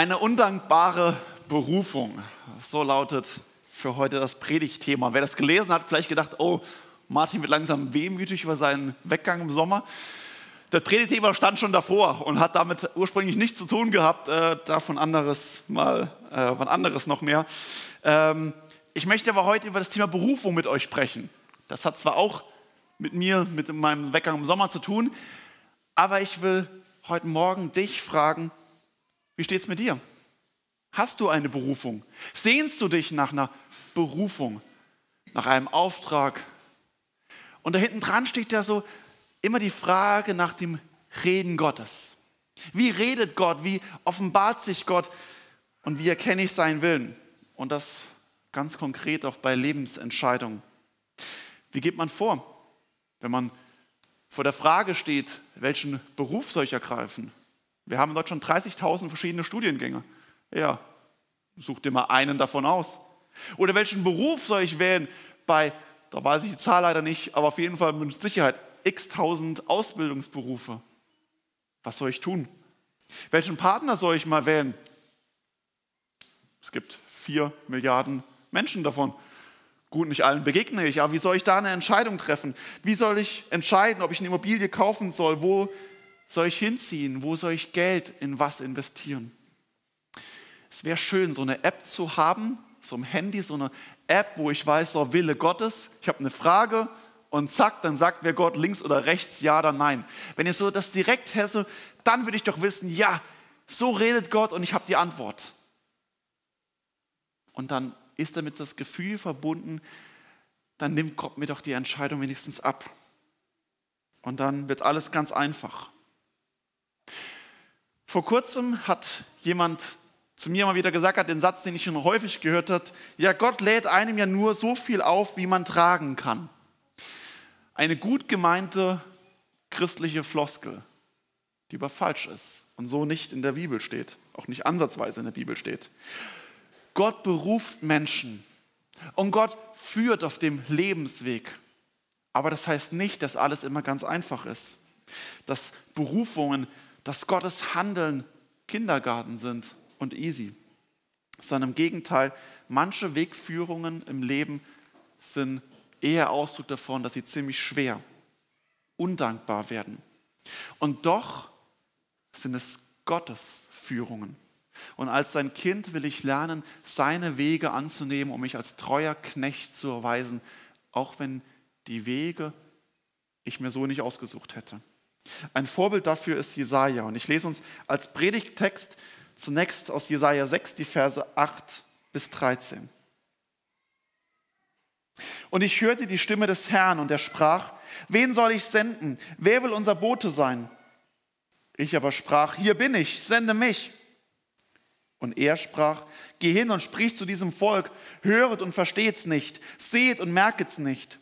Eine undankbare Berufung. So lautet für heute das Predigtthema. Wer das gelesen hat, vielleicht gedacht, oh, Martin wird langsam wehmütig über seinen Weggang im Sommer. Das Predigtthema stand schon davor und hat damit ursprünglich nichts zu tun gehabt, äh, davon anderes mal, äh, wann anderes noch mehr. Ähm, ich möchte aber heute über das Thema Berufung mit euch sprechen. Das hat zwar auch mit mir, mit meinem Weggang im Sommer zu tun, aber ich will heute Morgen dich fragen, wie steht es mit dir? Hast du eine Berufung? Sehnst du dich nach einer Berufung, nach einem Auftrag? Und da hinten dran steht ja so immer die Frage nach dem Reden Gottes. Wie redet Gott? Wie offenbart sich Gott? Und wie erkenne ich seinen Willen? Und das ganz konkret auch bei Lebensentscheidungen. Wie geht man vor, wenn man vor der Frage steht, welchen Beruf soll ich ergreifen? Wir haben in Deutschland 30.000 verschiedene Studiengänge. Ja, such dir mal einen davon aus. Oder welchen Beruf soll ich wählen bei, da weiß ich die Zahl leider nicht, aber auf jeden Fall mit Sicherheit x tausend Ausbildungsberufe. Was soll ich tun? Welchen Partner soll ich mal wählen? Es gibt vier Milliarden Menschen davon. Gut, nicht allen begegne ich, aber wie soll ich da eine Entscheidung treffen? Wie soll ich entscheiden, ob ich eine Immobilie kaufen soll? Wo soll ich hinziehen? Wo soll ich Geld in was investieren? Es wäre schön, so eine App zu haben, so ein Handy, so eine App, wo ich weiß, so Wille Gottes, ich habe eine Frage und zack, dann sagt mir Gott links oder rechts, ja oder nein. Wenn ich so das direkt hätte, dann würde ich doch wissen, ja, so redet Gott und ich habe die Antwort. Und dann ist damit das Gefühl verbunden, dann nimmt Gott mir doch die Entscheidung wenigstens ab. Und dann wird alles ganz einfach. Vor kurzem hat jemand zu mir mal wieder gesagt, hat den Satz, den ich schon häufig gehört habe, ja, Gott lädt einem ja nur so viel auf, wie man tragen kann. Eine gut gemeinte christliche Floskel, die aber falsch ist und so nicht in der Bibel steht, auch nicht ansatzweise in der Bibel steht. Gott beruft Menschen und Gott führt auf dem Lebensweg. Aber das heißt nicht, dass alles immer ganz einfach ist. Dass Berufungen dass Gottes Handeln Kindergarten sind und easy, sondern im Gegenteil, manche Wegführungen im Leben sind eher Ausdruck davon, dass sie ziemlich schwer, undankbar werden. Und doch sind es Gottes Führungen. Und als sein Kind will ich lernen, seine Wege anzunehmen, um mich als treuer Knecht zu erweisen, auch wenn die Wege ich mir so nicht ausgesucht hätte. Ein Vorbild dafür ist Jesaja. Und ich lese uns als Predigttext zunächst aus Jesaja 6 die Verse 8 bis 13. Und ich hörte die Stimme des Herrn und er sprach, wen soll ich senden? Wer will unser Bote sein? Ich aber sprach, hier bin ich, sende mich. Und er sprach, geh hin und sprich zu diesem Volk, höret und versteht's nicht, seht und merket's nicht.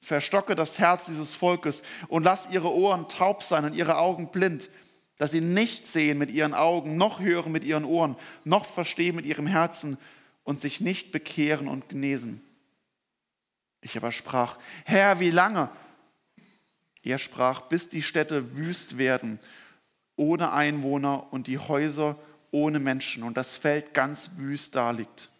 Verstocke das Herz dieses Volkes und lass ihre Ohren taub sein und ihre Augen blind, dass sie nicht sehen mit ihren Augen, noch hören mit ihren Ohren, noch verstehen mit ihrem Herzen und sich nicht bekehren und genesen. Ich aber sprach, Herr, wie lange? Er sprach, bis die Städte wüst werden, ohne Einwohner und die Häuser ohne Menschen und das Feld ganz wüst daliegt.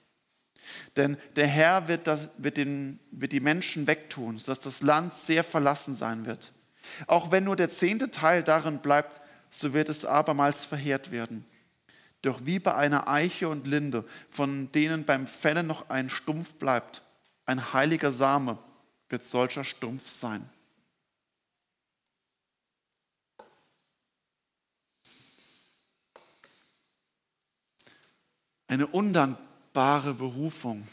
Denn der Herr wird, das, wird, den, wird die Menschen wegtun, sodass das Land sehr verlassen sein wird. Auch wenn nur der zehnte Teil darin bleibt, so wird es abermals verheert werden. Doch wie bei einer Eiche und Linde, von denen beim Fällen noch ein Stumpf bleibt, ein heiliger Same, wird solcher Stumpf sein. Eine undankbare wunderbare Berufung.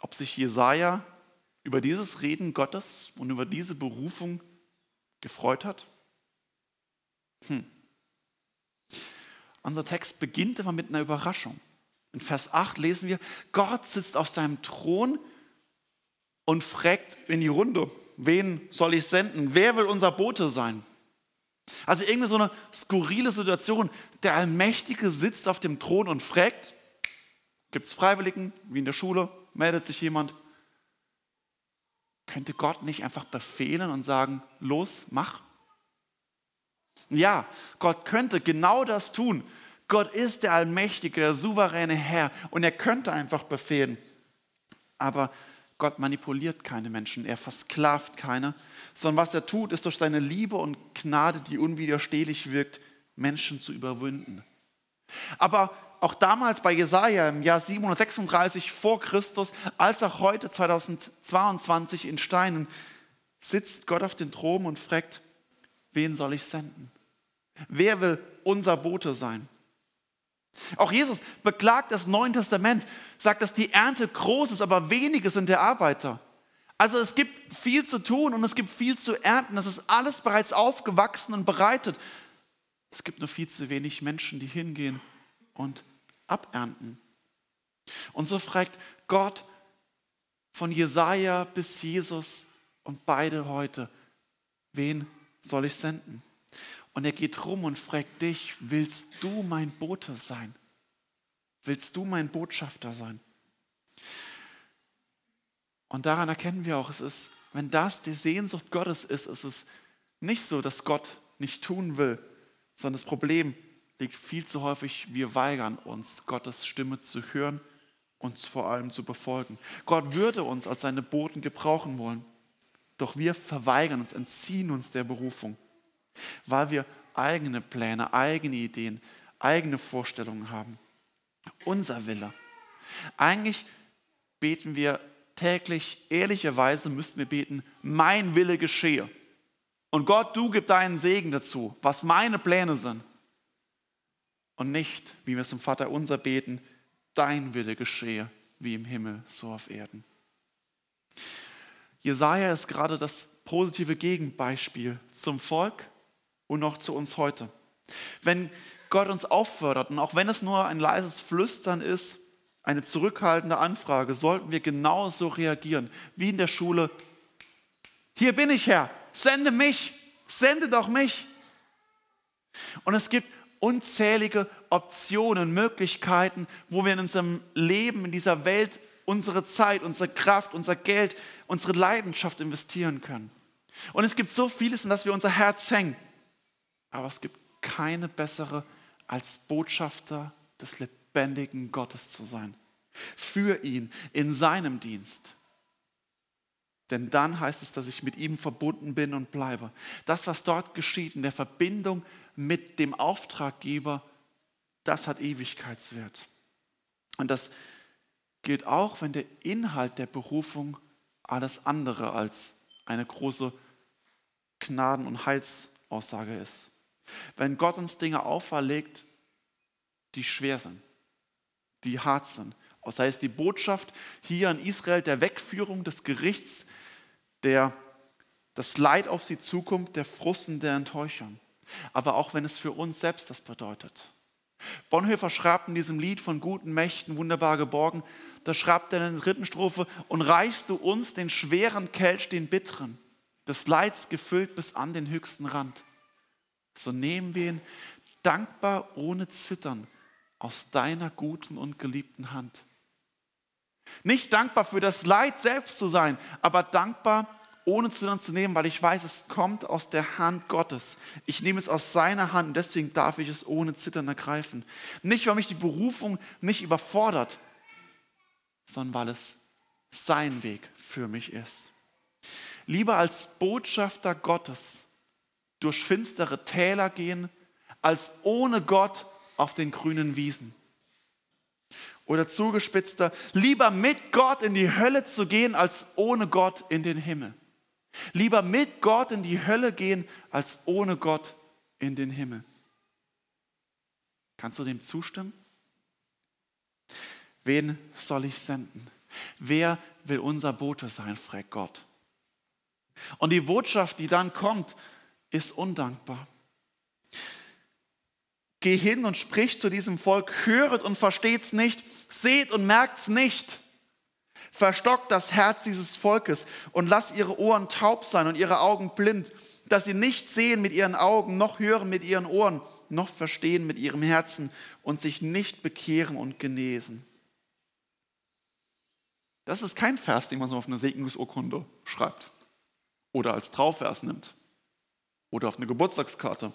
Ob sich Jesaja über dieses Reden Gottes und über diese Berufung gefreut hat? Hm. Unser Text beginnt immer mit einer Überraschung. In Vers 8 lesen wir, Gott sitzt auf seinem Thron und fragt in die Runde, wen soll ich senden? Wer will unser Bote sein? Also irgendwie so eine skurrile Situation. Der Allmächtige sitzt auf dem Thron und fragt, gibt es Freiwilligen, wie in der Schule, meldet sich jemand. Könnte Gott nicht einfach befehlen und sagen, los, mach? Ja, Gott könnte genau das tun, Gott ist der allmächtige, der souveräne Herr und er könnte einfach befehlen. Aber Gott manipuliert keine Menschen, er versklavt keine, sondern was er tut, ist durch seine Liebe und Gnade, die unwiderstehlich wirkt, Menschen zu überwinden. Aber auch damals bei Jesaja im Jahr 736 vor Christus, als auch heute 2022 in Steinen, sitzt Gott auf den Thron und fragt, wen soll ich senden? Wer will unser Bote sein? Auch Jesus beklagt das Neue Testament, sagt, dass die Ernte groß ist, aber wenige sind der Arbeiter. Also es gibt viel zu tun und es gibt viel zu ernten. Das ist alles bereits aufgewachsen und bereitet. Es gibt nur viel zu wenig Menschen, die hingehen und abernten. Und so fragt Gott von Jesaja bis Jesus und beide heute, wen soll ich senden? Und er geht rum und fragt dich, willst du mein Bote sein? Willst du mein Botschafter sein? Und daran erkennen wir auch, es ist, wenn das die Sehnsucht Gottes ist, ist es nicht so, dass Gott nicht tun will, sondern das Problem liegt viel zu häufig, wir weigern uns, Gottes Stimme zu hören und vor allem zu befolgen. Gott würde uns als seine Boten gebrauchen wollen, doch wir verweigern uns, entziehen uns der Berufung weil wir eigene Pläne, eigene Ideen, eigene Vorstellungen haben. Unser Wille. Eigentlich beten wir täglich, ehrlicherweise müssten wir beten, mein Wille geschehe. Und Gott, du gib deinen Segen dazu, was meine Pläne sind. Und nicht, wie wir es im Vater unser beten, dein Wille geschehe, wie im Himmel, so auf Erden. Jesaja ist gerade das positive Gegenbeispiel zum Volk, und noch zu uns heute. Wenn Gott uns auffordert, und auch wenn es nur ein leises Flüstern ist, eine zurückhaltende Anfrage, sollten wir genauso reagieren wie in der Schule. Hier bin ich, Herr, sende mich, sende doch mich. Und es gibt unzählige Optionen, Möglichkeiten, wo wir in unserem Leben, in dieser Welt unsere Zeit, unsere Kraft, unser Geld, unsere Leidenschaft investieren können. Und es gibt so vieles, in das wir unser Herz hängen. Aber es gibt keine bessere, als Botschafter des lebendigen Gottes zu sein. Für ihn, in seinem Dienst. Denn dann heißt es, dass ich mit ihm verbunden bin und bleibe. Das, was dort geschieht, in der Verbindung mit dem Auftraggeber, das hat Ewigkeitswert. Und das gilt auch, wenn der Inhalt der Berufung alles andere als eine große Gnaden- und Heilsaussage ist wenn Gott uns Dinge auferlegt, die schwer sind, die hart sind. Sei es die Botschaft hier in Israel der Wegführung des Gerichts, der das Leid auf sie zukommt, der Frusten der Enttäuschung. Aber auch wenn es für uns selbst das bedeutet. Bonhoeffer schreibt in diesem Lied von guten Mächten, wunderbar geborgen, da schreibt er in der dritten Strophe, und reichst du uns den schweren Kelch, den bitteren, des Leids gefüllt bis an den höchsten Rand so nehmen wir ihn dankbar ohne Zittern aus deiner guten und geliebten Hand. Nicht dankbar für das Leid selbst zu sein, aber dankbar ohne Zittern zu nehmen, weil ich weiß, es kommt aus der Hand Gottes. Ich nehme es aus seiner Hand, deswegen darf ich es ohne Zittern ergreifen. Nicht, weil mich die Berufung nicht überfordert, sondern weil es sein Weg für mich ist. Lieber als Botschafter Gottes durch finstere Täler gehen, als ohne Gott auf den grünen Wiesen. Oder zugespitzter, lieber mit Gott in die Hölle zu gehen, als ohne Gott in den Himmel. Lieber mit Gott in die Hölle gehen, als ohne Gott in den Himmel. Kannst du dem zustimmen? Wen soll ich senden? Wer will unser Bote sein, fragt Gott. Und die Botschaft, die dann kommt, ist undankbar. Geh hin und sprich zu diesem Volk, höret und versteht's nicht, seht und merkt's nicht. Verstockt das Herz dieses Volkes und lasst ihre Ohren taub sein und ihre Augen blind, dass sie nicht sehen mit ihren Augen, noch hören mit ihren Ohren, noch verstehen mit ihrem Herzen und sich nicht bekehren und genesen. Das ist kein Vers, den man so auf eine Segnungsurkunde schreibt oder als Trauvers nimmt oder auf eine Geburtstagskarte.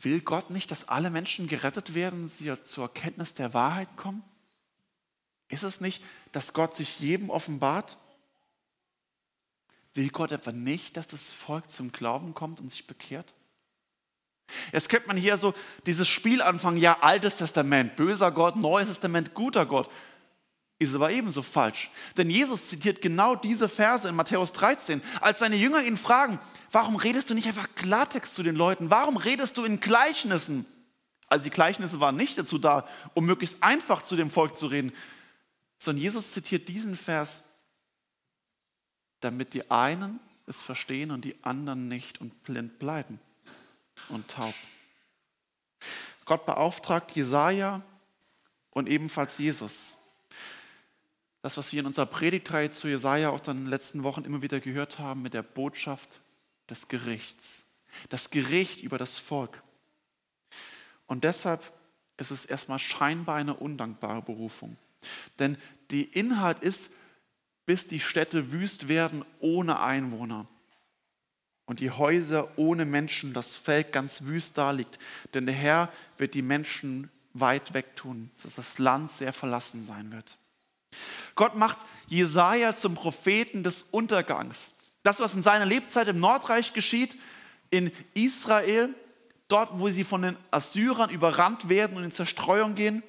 Will Gott nicht, dass alle Menschen gerettet werden, sie zur Erkenntnis der Wahrheit kommen? Ist es nicht, dass Gott sich jedem offenbart? Will Gott etwa nicht, dass das Volk zum Glauben kommt und sich bekehrt? Jetzt könnte man hier so dieses Spiel anfangen, ja, Altes Testament, böser Gott, Neues Testament, guter Gott. Ist aber ebenso falsch. Denn Jesus zitiert genau diese Verse in Matthäus 13, als seine Jünger ihn fragen, warum redest du nicht einfach Klartext zu den Leuten? Warum redest du in Gleichnissen? Also die Gleichnisse waren nicht dazu da, um möglichst einfach zu dem Volk zu reden, sondern Jesus zitiert diesen Vers, damit die einen es verstehen und die anderen nicht und blind bleiben und taub. Gott beauftragt Jesaja und ebenfalls Jesus. Das, was wir in unserer Predigtreihe zu Jesaja auch dann in den letzten Wochen immer wieder gehört haben, mit der Botschaft des Gerichts. Das Gericht über das Volk. Und deshalb ist es erstmal scheinbar eine undankbare Berufung. Denn die Inhalt ist, bis die Städte wüst werden ohne Einwohner und die Häuser ohne Menschen, das Feld ganz wüst daliegt. Denn der Herr wird die Menschen weit weg tun, dass das Land sehr verlassen sein wird. Gott macht Jesaja zum Propheten des Untergangs. Das, was in seiner Lebzeit im Nordreich geschieht, in Israel, dort, wo sie von den Assyrern überrannt werden und in Zerstreuung gehen,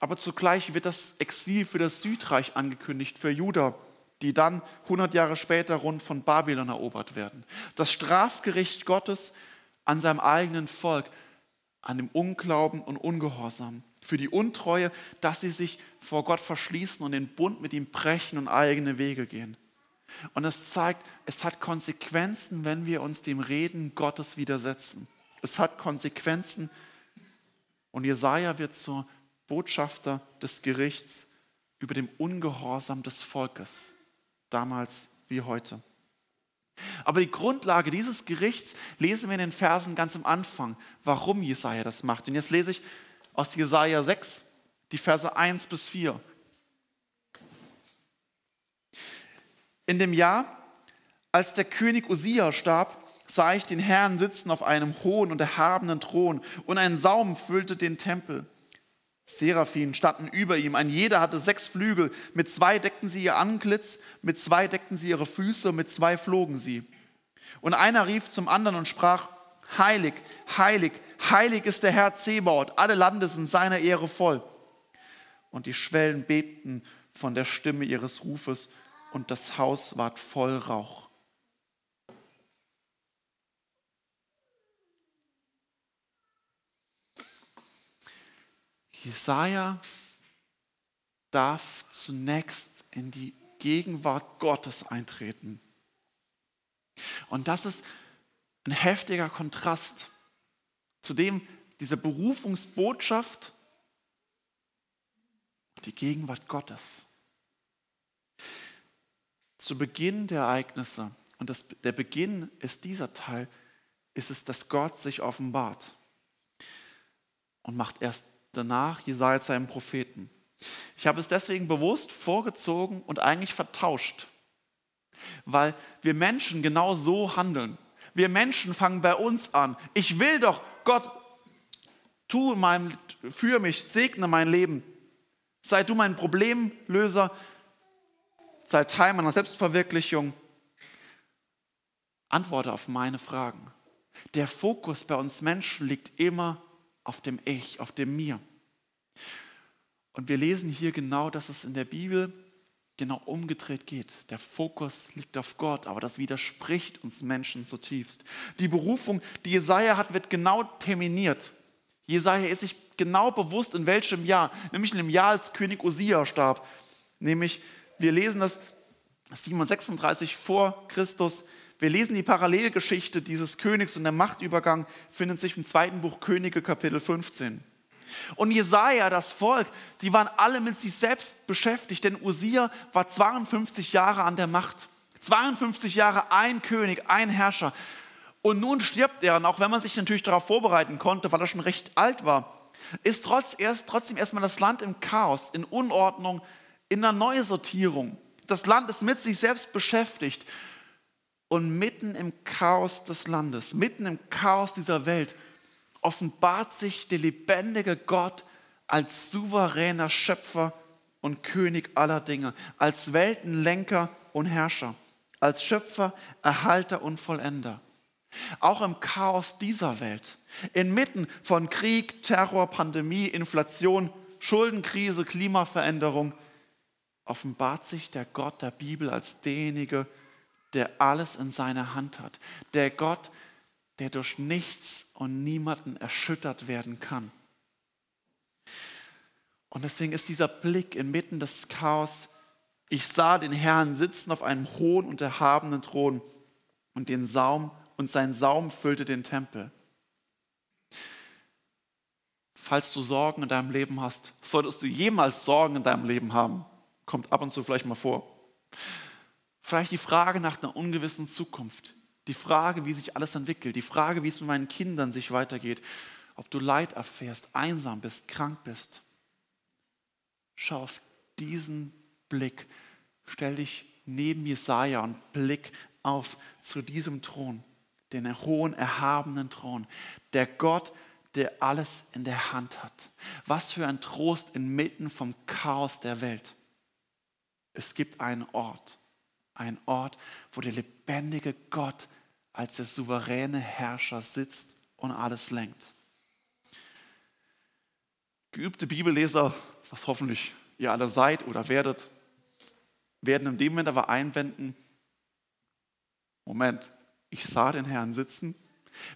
aber zugleich wird das Exil für das Südreich angekündigt, für Juda die dann 100 Jahre später rund von Babylon erobert werden. Das Strafgericht Gottes an seinem eigenen Volk, an dem Unglauben und Ungehorsam, für die Untreue, dass sie sich vor Gott verschließen und den Bund mit ihm brechen und eigene Wege gehen. Und es zeigt, es hat Konsequenzen, wenn wir uns dem Reden Gottes widersetzen. Es hat Konsequenzen und Jesaja wird zur Botschafter des Gerichts über dem Ungehorsam des Volkes damals wie heute. Aber die Grundlage dieses Gerichts lesen wir in den Versen ganz am Anfang, warum Jesaja das macht. Und jetzt lese ich aus Jesaja 6, die Verse 1 bis 4. In dem Jahr, als der König Usia starb, sah ich den Herrn sitzen auf einem hohen und erhabenen Thron und ein Saum füllte den Tempel. Seraphim standen über ihm. Ein jeder hatte sechs Flügel. Mit zwei deckten sie ihr Antlitz, mit zwei deckten sie ihre Füße, mit zwei flogen sie. Und einer rief zum anderen und sprach, Heilig, heilig, heilig ist der Herr Zebaut. Alle Lande sind seiner Ehre voll. Und die Schwellen bebten von der Stimme ihres Rufes und das Haus ward voll Rauch. Jesaja darf zunächst in die Gegenwart Gottes eintreten. Und das ist ein heftiger Kontrast zu dem, dieser Berufungsbotschaft, die Gegenwart Gottes. Zu Beginn der Ereignisse, und das, der Beginn ist dieser Teil, ist es, dass Gott sich offenbart und macht erst danach Jesaja zu einem Propheten. Ich habe es deswegen bewusst vorgezogen und eigentlich vertauscht, weil wir Menschen genau so handeln. Wir Menschen fangen bei uns an. Ich will doch, Gott, tu mein, für mich, segne mein Leben. Sei du mein Problemlöser, sei Teil meiner Selbstverwirklichung. Antworte auf meine Fragen. Der Fokus bei uns Menschen liegt immer auf dem Ich, auf dem Mir. Und wir lesen hier genau, dass es in der Bibel genau umgedreht geht. Der Fokus liegt auf Gott, aber das widerspricht uns Menschen zutiefst. Die Berufung, die Jesaja hat, wird genau terminiert. Jesaja ist sich genau bewusst, in welchem Jahr, nämlich in dem Jahr, als König Osia starb. Nämlich, wir lesen das 736 vor Christus. Wir lesen die Parallelgeschichte dieses Königs und der Machtübergang findet sich im zweiten Buch Könige, Kapitel 15. Und Jesaja, das Volk, die waren alle mit sich selbst beschäftigt, denn Usia war 52 Jahre an der Macht. 52 Jahre ein König, ein Herrscher. Und nun stirbt er, und auch wenn man sich natürlich darauf vorbereiten konnte, weil er schon recht alt war, ist trotz erst, trotzdem erstmal das Land im Chaos, in Unordnung, in einer Neusortierung. Das Land ist mit sich selbst beschäftigt. Und mitten im Chaos des Landes, mitten im Chaos dieser Welt, offenbart sich der lebendige Gott als souveräner Schöpfer und König aller Dinge, als Weltenlenker und Herrscher, als Schöpfer, Erhalter und Vollender. Auch im Chaos dieser Welt, inmitten von Krieg, Terror, Pandemie, Inflation, Schuldenkrise, Klimaveränderung, offenbart sich der Gott der Bibel als derjenige, der alles in seiner Hand hat. Der Gott, der durch nichts und niemanden erschüttert werden kann. Und deswegen ist dieser Blick inmitten des Chaos, ich sah den Herrn sitzen auf einem hohen und erhabenen Thron und den Saum und sein Saum füllte den Tempel. Falls du Sorgen in deinem Leben hast, solltest du jemals Sorgen in deinem Leben haben, kommt ab und zu vielleicht mal vor. Vielleicht die Frage nach einer ungewissen Zukunft, die Frage, wie sich alles entwickelt, die Frage, wie es mit meinen Kindern sich weitergeht, ob du Leid erfährst, einsam bist, krank bist. Schau auf diesen Blick, stell dich neben Jesaja und blick auf zu diesem Thron, den hohen, erhabenen Thron, der Gott, der alles in der Hand hat. Was für ein Trost inmitten vom Chaos der Welt. Es gibt einen Ort, einen Ort, wo der lebendige Gott als der souveräne Herrscher sitzt und alles lenkt. Geübte Bibelleser, was hoffentlich ihr alle seid oder werdet, werden in dem Moment aber einwenden, Moment, ich sah den Herrn sitzen.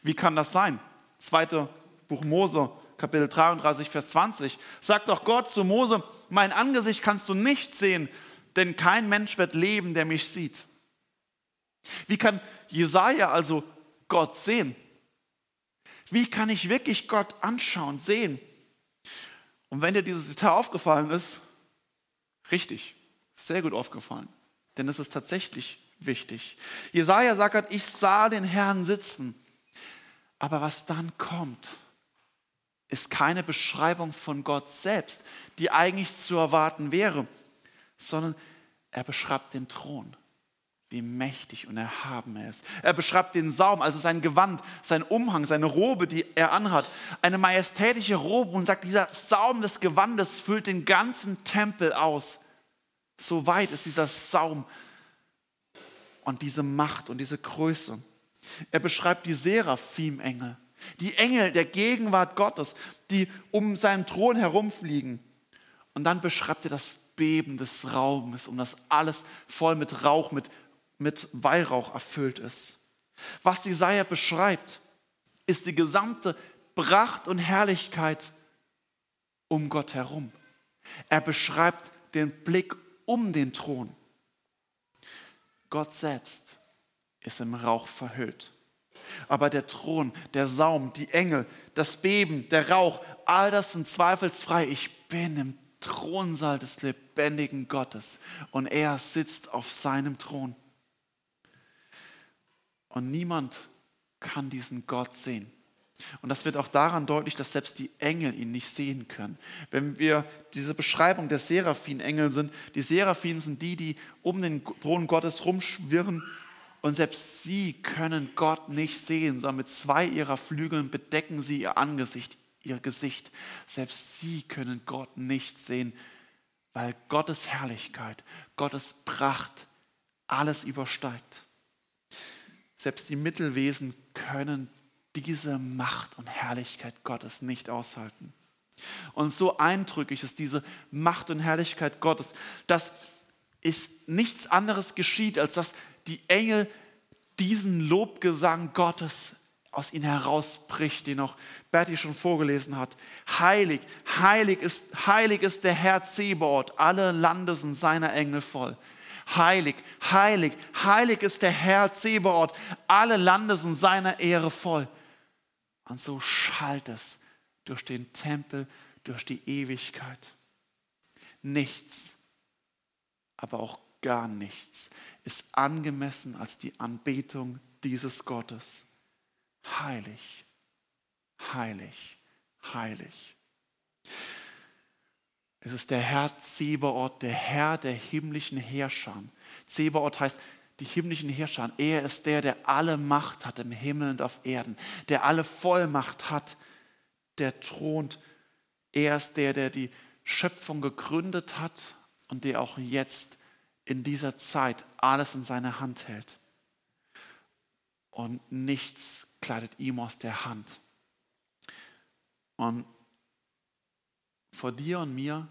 Wie kann das sein? Zweite Buch Mose, Kapitel 33, Vers 20. Sagt doch Gott zu Mose, mein Angesicht kannst du nicht sehen, denn kein Mensch wird leben, der mich sieht. Wie kann Jesaja also Gott sehen? Wie kann ich wirklich Gott anschauen, sehen? Und wenn dir dieses Detail aufgefallen ist, richtig, sehr gut aufgefallen, denn es ist tatsächlich wichtig. Jesaja sagt, ich sah den Herrn sitzen. Aber was dann kommt, ist keine Beschreibung von Gott selbst, die eigentlich zu erwarten wäre sondern er beschreibt den Thron, wie mächtig und erhaben er ist. Er beschreibt den Saum, also sein Gewand, sein Umhang, seine Robe, die er anhat. Eine majestätische Robe und sagt, dieser Saum des Gewandes füllt den ganzen Tempel aus. So weit ist dieser Saum und diese Macht und diese Größe. Er beschreibt die Seraphim-Engel, die Engel der Gegenwart Gottes, die um seinen Thron herumfliegen. Und dann beschreibt er das Beben des Raumes, um das alles voll mit Rauch, mit, mit Weihrauch erfüllt ist. Was Jesaja beschreibt, ist die gesamte Pracht und Herrlichkeit um Gott herum. Er beschreibt den Blick um den Thron. Gott selbst ist im Rauch verhüllt. Aber der Thron, der Saum, die Engel, das Beben, der Rauch, all das sind zweifelsfrei. Ich bin im Thronsaal des lebendigen Gottes und er sitzt auf seinem Thron. Und niemand kann diesen Gott sehen. Und das wird auch daran deutlich, dass selbst die Engel ihn nicht sehen können. Wenn wir diese Beschreibung der Seraphim-Engel sind, die Seraphim sind die, die um den Thron Gottes rumschwirren und selbst sie können Gott nicht sehen, sondern mit zwei ihrer Flügeln bedecken sie ihr Angesicht ihr Gesicht. Selbst sie können Gott nicht sehen, weil Gottes Herrlichkeit, Gottes Pracht alles übersteigt. Selbst die Mittelwesen können diese Macht und Herrlichkeit Gottes nicht aushalten. Und so eindrücklich ist diese Macht und Herrlichkeit Gottes, dass es nichts anderes geschieht, als dass die Engel diesen Lobgesang Gottes aus ihnen herausbricht, den auch Berti schon vorgelesen hat. Heilig, heilig ist, heilig ist der Herr Zebaoth, alle Lande sind seiner Engel voll. Heilig, heilig, heilig ist der Herr Zebaoth, alle Lande sind seiner Ehre voll. Und so schallt es durch den Tempel, durch die Ewigkeit. Nichts, aber auch gar nichts ist angemessen als die Anbetung dieses Gottes heilig, heilig, heilig. Es ist der Herr Zebaoth, der Herr der himmlischen Herrscher. Zebaoth heißt die himmlischen Herrscher. Er ist der, der alle Macht hat im Himmel und auf Erden, der alle Vollmacht hat der thront. Er ist der, der die Schöpfung gegründet hat und der auch jetzt in dieser Zeit alles in seiner Hand hält. Und nichts kleidet ihm aus der Hand. Und vor dir und mir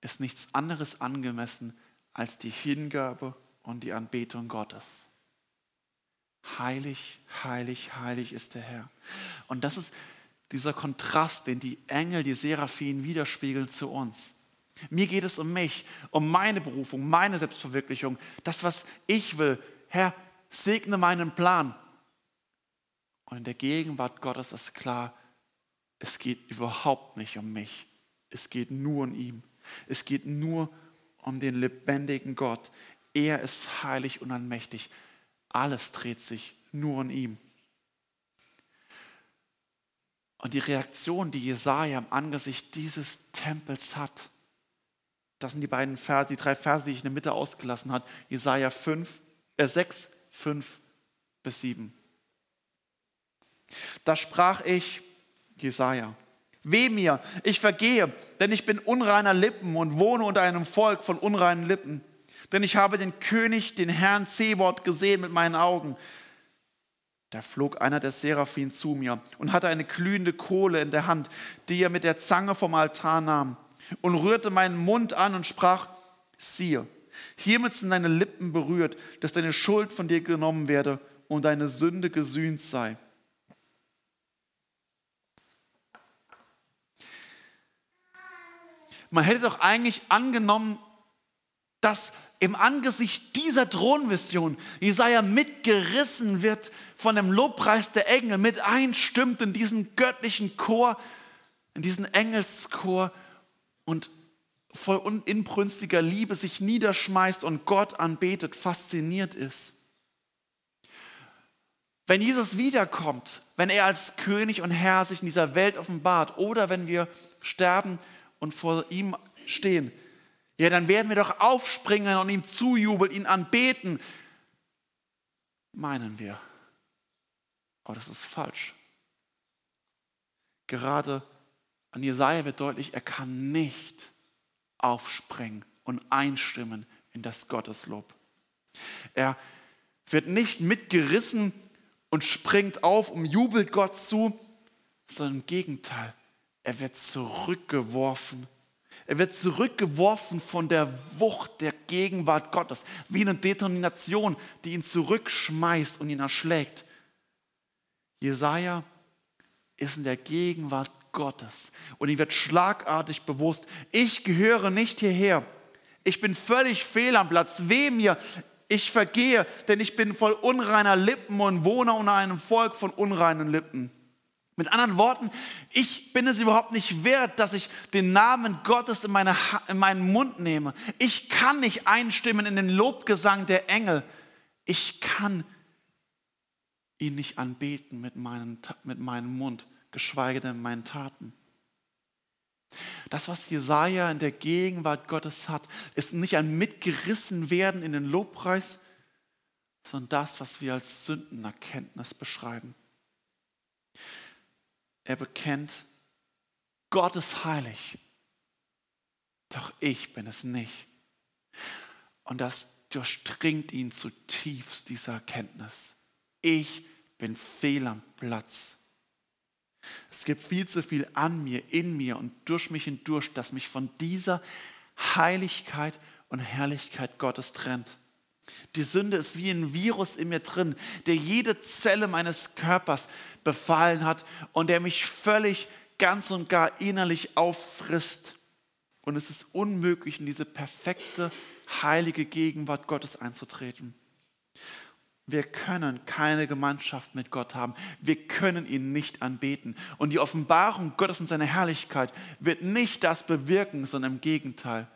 ist nichts anderes angemessen als die Hingabe und die Anbetung Gottes. Heilig, heilig, heilig ist der Herr. Und das ist dieser Kontrast, den die Engel, die Seraphinen widerspiegeln zu uns. Mir geht es um mich, um meine Berufung, meine Selbstverwirklichung, das, was ich will. Herr, segne meinen Plan. Und in der Gegenwart Gottes ist klar, es geht überhaupt nicht um mich. Es geht nur um ihn. Es geht nur um den lebendigen Gott. Er ist heilig und allmächtig. Alles dreht sich nur um ihn. Und die Reaktion, die Jesaja im Angesicht dieses Tempels hat, das sind die beiden Verse, die drei Verse, die ich in der Mitte ausgelassen habe. Jesaja 5, äh 6, 5 bis 7. Da sprach ich, Jesaja, weh mir, ich vergehe, denn ich bin unreiner Lippen und wohne unter einem Volk von unreinen Lippen. Denn ich habe den König, den Herrn Zebot, gesehen mit meinen Augen. Da flog einer der Seraphim zu mir und hatte eine glühende Kohle in der Hand, die er mit der Zange vom Altar nahm und rührte meinen Mund an und sprach, siehe, hiermit sind deine Lippen berührt, dass deine Schuld von dir genommen werde und deine Sünde gesühnt sei. Man hätte doch eigentlich angenommen, dass im Angesicht dieser Thronvision Jesaja mitgerissen wird von dem Lobpreis der Engel, mit einstimmt in diesen göttlichen Chor, in diesen Engelschor und voll inbrünstiger Liebe sich niederschmeißt und Gott anbetet, fasziniert ist. Wenn Jesus wiederkommt, wenn er als König und Herr sich in dieser Welt offenbart oder wenn wir sterben und vor ihm stehen, ja, dann werden wir doch aufspringen und ihm zujubeln, ihn anbeten. Meinen wir. Aber das ist falsch. Gerade an Jesaja wird deutlich, er kann nicht aufspringen und einstimmen in das Gotteslob. Er wird nicht mitgerissen und springt auf und jubelt Gott zu, sondern im Gegenteil, er wird zurückgeworfen er wird zurückgeworfen von der Wucht der Gegenwart Gottes, wie eine Determination, die ihn zurückschmeißt und ihn erschlägt. Jesaja ist in der Gegenwart Gottes und ihm wird schlagartig bewusst, ich gehöre nicht hierher. Ich bin völlig fehl am Platz. Weh mir, ich vergehe, denn ich bin voll unreiner Lippen und wohne unter einem Volk von unreinen Lippen. Mit anderen Worten, ich bin es überhaupt nicht wert, dass ich den Namen Gottes in, meine, in meinen Mund nehme. Ich kann nicht einstimmen in den Lobgesang der Engel. Ich kann ihn nicht anbeten mit, meinen, mit meinem Mund, geschweige denn meinen Taten. Das, was Jesaja in der Gegenwart Gottes hat, ist nicht ein Mitgerissenwerden in den Lobpreis, sondern das, was wir als Sündenerkenntnis beschreiben. Er bekennt, Gott ist heilig, doch ich bin es nicht. Und das durchdringt ihn zutiefst, diese Erkenntnis. Ich bin fehl am Platz. Es gibt viel zu viel an mir, in mir und durch mich hindurch, das mich von dieser Heiligkeit und Herrlichkeit Gottes trennt. Die Sünde ist wie ein Virus in mir drin, der jede Zelle meines Körpers befallen hat und der mich völlig ganz und gar innerlich auffrisst. Und es ist unmöglich, in diese perfekte, heilige Gegenwart Gottes einzutreten. Wir können keine Gemeinschaft mit Gott haben. Wir können ihn nicht anbeten. Und die Offenbarung Gottes und seiner Herrlichkeit wird nicht das bewirken, sondern im Gegenteil.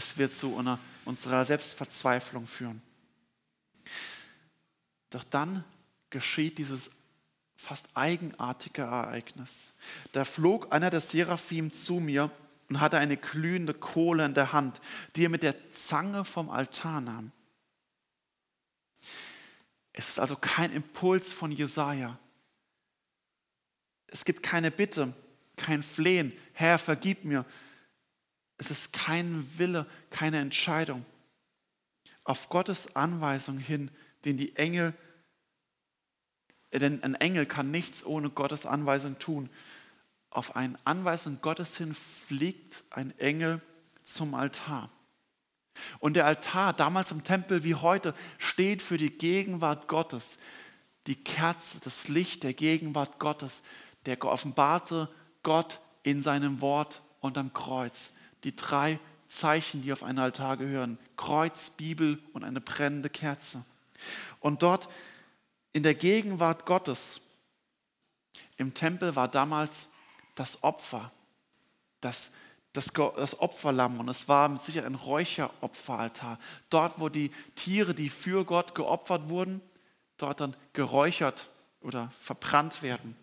Es wird zu unserer Selbstverzweiflung führen. Doch dann geschieht dieses fast eigenartige Ereignis. Da flog einer der Seraphim zu mir und hatte eine glühende Kohle in der Hand, die er mit der Zange vom Altar nahm. Es ist also kein Impuls von Jesaja. Es gibt keine Bitte, kein Flehen, Herr, vergib mir. Es ist kein Wille, keine Entscheidung. Auf Gottes Anweisung hin, den die Engel, denn ein Engel kann nichts ohne Gottes Anweisung tun. Auf eine Anweisung Gottes hin fliegt ein Engel zum Altar. Und der Altar, damals im Tempel wie heute, steht für die Gegenwart Gottes. Die Kerze, das Licht der Gegenwart Gottes, der offenbarte Gott in seinem Wort und am Kreuz. Die drei Zeichen, die auf einen Altar gehören. Kreuz, Bibel und eine brennende Kerze. Und dort in der Gegenwart Gottes, im Tempel war damals das Opfer, das das, das Opferlamm und es war mit Sicherheit ein Räucheropferaltar. Dort, wo die Tiere, die für Gott geopfert wurden, dort dann geräuchert oder verbrannt werden,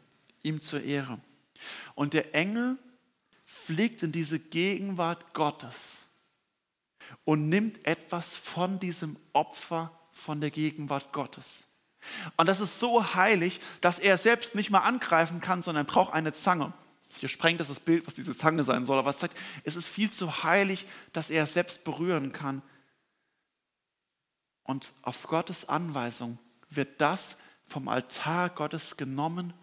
ihm zur Ehre. Und der Engel fliegt in diese Gegenwart Gottes und nimmt etwas von diesem Opfer von der Gegenwart Gottes. Und das ist so heilig, dass er selbst nicht mal angreifen kann, sondern braucht eine Zange. Hier sprengt das das Bild, was diese Zange sein soll, aber es zeigt, es ist viel zu heilig, dass er selbst berühren kann. Und auf Gottes Anweisung wird das vom Altar Gottes genommen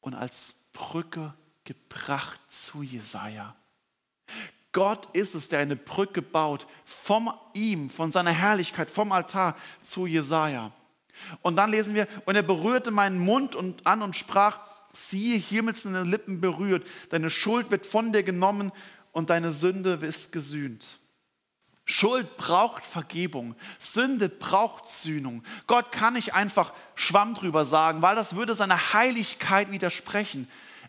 und als Brücke gebracht zu Jesaja. Gott ist es, der eine Brücke baut von ihm, von seiner Herrlichkeit, vom Altar zu Jesaja. Und dann lesen wir, und er berührte meinen Mund und an und sprach, siehe, hiermit sind deine Lippen berührt, deine Schuld wird von dir genommen und deine Sünde ist gesühnt. Schuld braucht Vergebung. Sünde braucht Sühnung. Gott kann nicht einfach Schwamm drüber sagen, weil das würde seiner Heiligkeit widersprechen.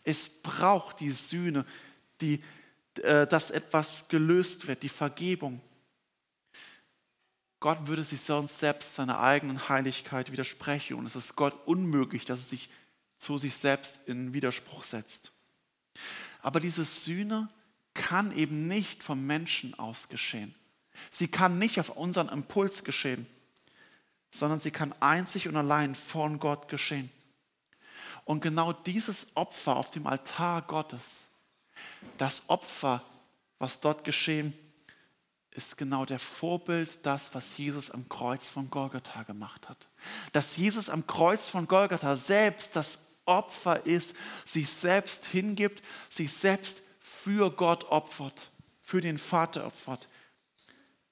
Es braucht die Sühne, die, äh, dass etwas gelöst wird, die Vergebung. Gott würde sich sonst selbst seiner eigenen Heiligkeit widersprechen und es ist Gott unmöglich, dass es sich zu sich selbst in Widerspruch setzt. Aber diese Sühne kann eben nicht vom Menschen aus geschehen. Sie kann nicht auf unseren Impuls geschehen, sondern sie kann einzig und allein von Gott geschehen. Und genau dieses Opfer auf dem Altar Gottes, das Opfer, was dort geschehen, ist genau der Vorbild, das, was Jesus am Kreuz von Golgatha gemacht hat. Dass Jesus am Kreuz von Golgatha selbst das Opfer ist, sich selbst hingibt, sich selbst für Gott opfert, für den Vater opfert.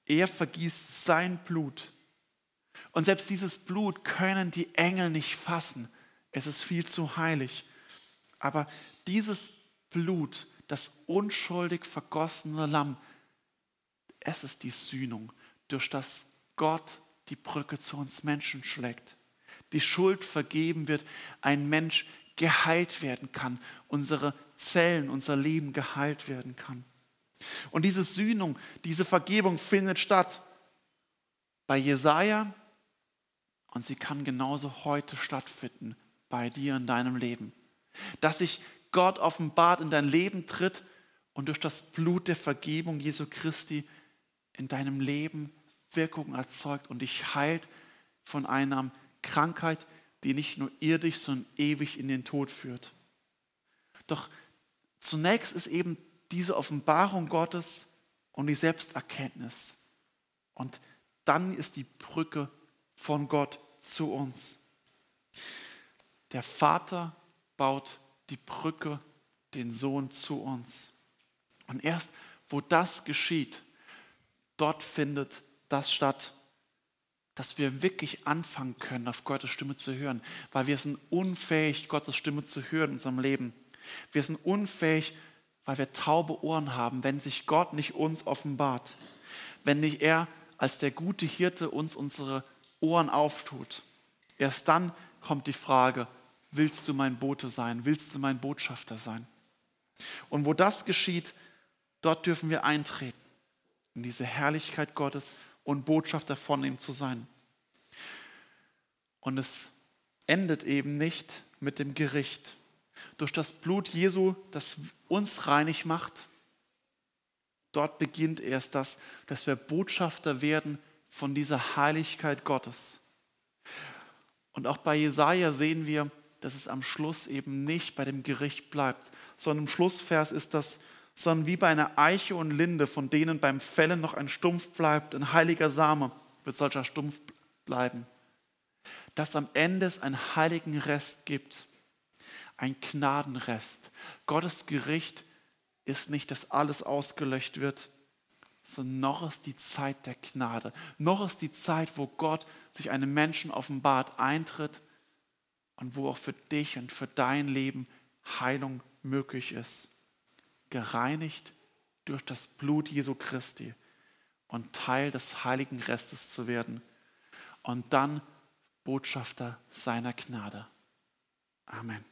Er vergießt sein Blut. Und selbst dieses Blut können die Engel nicht fassen. Es ist viel zu heilig. Aber dieses Blut, das unschuldig vergossene Lamm, es ist die Sühnung, durch das Gott die Brücke zu uns Menschen schlägt die Schuld vergeben wird, ein Mensch geheilt werden kann, unsere Zellen, unser Leben geheilt werden kann. Und diese Sühnung, diese Vergebung findet statt bei Jesaja und sie kann genauso heute stattfinden bei dir in deinem Leben. Dass sich Gott offenbart in dein Leben tritt und durch das Blut der Vergebung Jesu Christi in deinem Leben Wirkung erzeugt und dich heilt von einem Krankheit, die nicht nur irdisch, sondern ewig in den Tod führt. Doch zunächst ist eben diese Offenbarung Gottes und die Selbsterkenntnis. Und dann ist die Brücke von Gott zu uns. Der Vater baut die Brücke, den Sohn zu uns. Und erst wo das geschieht, dort findet das statt, dass wir wirklich anfangen können, auf Gottes Stimme zu hören, weil wir sind unfähig, Gottes Stimme zu hören in unserem Leben. Wir sind unfähig, weil wir taube Ohren haben, wenn sich Gott nicht uns offenbart, wenn nicht er als der gute Hirte uns unsere Ohren auftut. Erst dann kommt die Frage, willst du mein Bote sein, willst du mein Botschafter sein? Und wo das geschieht, dort dürfen wir eintreten in diese Herrlichkeit Gottes und Botschafter von ihm zu sein. Und es endet eben nicht mit dem Gericht. Durch das Blut Jesu, das uns reinig macht, dort beginnt erst das, dass wir Botschafter werden von dieser Heiligkeit Gottes. Und auch bei Jesaja sehen wir, dass es am Schluss eben nicht bei dem Gericht bleibt, sondern im Schlussvers ist das, sondern wie bei einer Eiche und Linde, von denen beim Fällen noch ein Stumpf bleibt, ein heiliger Same, wird solcher Stumpf bleiben. Dass am Ende es einen heiligen Rest gibt, ein Gnadenrest. Gottes Gericht ist nicht, dass alles ausgelöscht wird, sondern noch ist die Zeit der Gnade. Noch ist die Zeit, wo Gott sich einem Menschen offenbart, eintritt und wo auch für dich und für dein Leben Heilung möglich ist. Gereinigt durch das Blut Jesu Christi und Teil des heiligen Restes zu werden und dann Botschafter seiner Gnade. Amen.